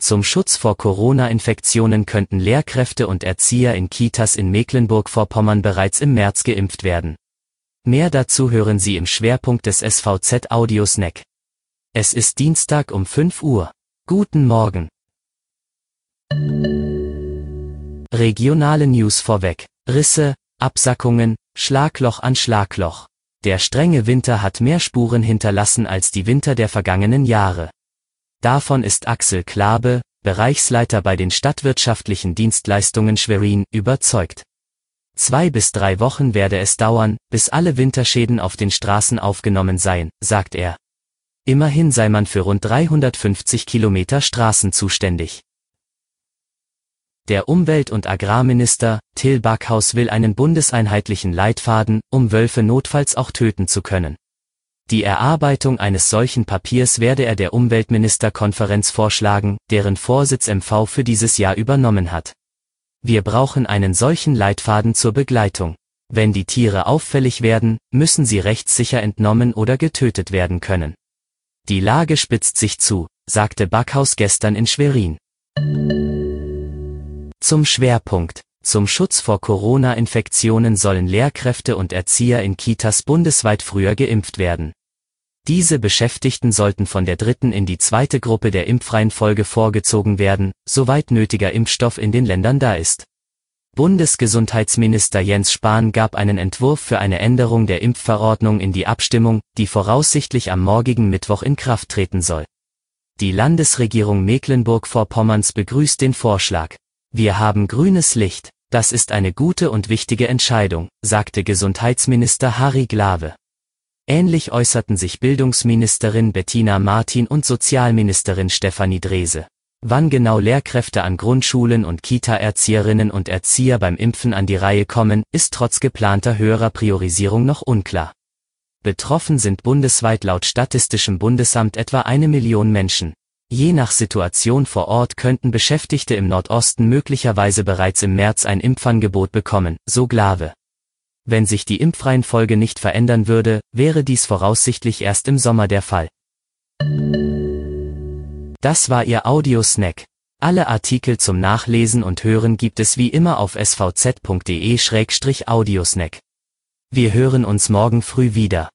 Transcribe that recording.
Zum Schutz vor Corona-Infektionen könnten Lehrkräfte und Erzieher in Kitas in Mecklenburg-Vorpommern bereits im März geimpft werden. Mehr dazu hören Sie im Schwerpunkt des SVZ Audio Snack. Es ist Dienstag um 5 Uhr. Guten Morgen. Regionale News vorweg. Risse, Absackungen, Schlagloch an Schlagloch. Der strenge Winter hat mehr Spuren hinterlassen als die Winter der vergangenen Jahre. Davon ist Axel Klabe, Bereichsleiter bei den stadtwirtschaftlichen Dienstleistungen Schwerin, überzeugt. Zwei bis drei Wochen werde es dauern, bis alle Winterschäden auf den Straßen aufgenommen seien, sagt er. Immerhin sei man für rund 350 Kilometer Straßen zuständig. Der Umwelt- und Agrarminister, Till Backhaus will einen bundeseinheitlichen Leitfaden, um Wölfe notfalls auch töten zu können. Die Erarbeitung eines solchen Papiers werde er der Umweltministerkonferenz vorschlagen, deren Vorsitz MV für dieses Jahr übernommen hat. Wir brauchen einen solchen Leitfaden zur Begleitung. Wenn die Tiere auffällig werden, müssen sie rechtssicher entnommen oder getötet werden können. Die Lage spitzt sich zu, sagte Backhaus gestern in Schwerin. Zum Schwerpunkt. Zum Schutz vor Corona-Infektionen sollen Lehrkräfte und Erzieher in Kitas bundesweit früher geimpft werden. Diese Beschäftigten sollten von der dritten in die zweite Gruppe der impfreien Folge vorgezogen werden, soweit nötiger Impfstoff in den Ländern da ist. Bundesgesundheitsminister Jens Spahn gab einen Entwurf für eine Änderung der Impfverordnung in die Abstimmung, die voraussichtlich am morgigen Mittwoch in Kraft treten soll. Die Landesregierung Mecklenburg-Vorpommerns begrüßt den Vorschlag. Wir haben grünes Licht, das ist eine gute und wichtige Entscheidung, sagte Gesundheitsminister Harry Glawe. Ähnlich äußerten sich Bildungsministerin Bettina Martin und Sozialministerin Stefanie Drese. Wann genau Lehrkräfte an Grundschulen und Kita-Erzieherinnen und Erzieher beim Impfen an die Reihe kommen, ist trotz geplanter höherer Priorisierung noch unklar. Betroffen sind bundesweit laut Statistischem Bundesamt etwa eine Million Menschen. Je nach Situation vor Ort könnten Beschäftigte im Nordosten möglicherweise bereits im März ein Impfangebot bekommen, so Glave. Wenn sich die Impfreihenfolge nicht verändern würde, wäre dies voraussichtlich erst im Sommer der Fall. Das war Ihr Audiosnack. Alle Artikel zum Nachlesen und Hören gibt es wie immer auf svz.de-audiosnack. Wir hören uns morgen früh wieder.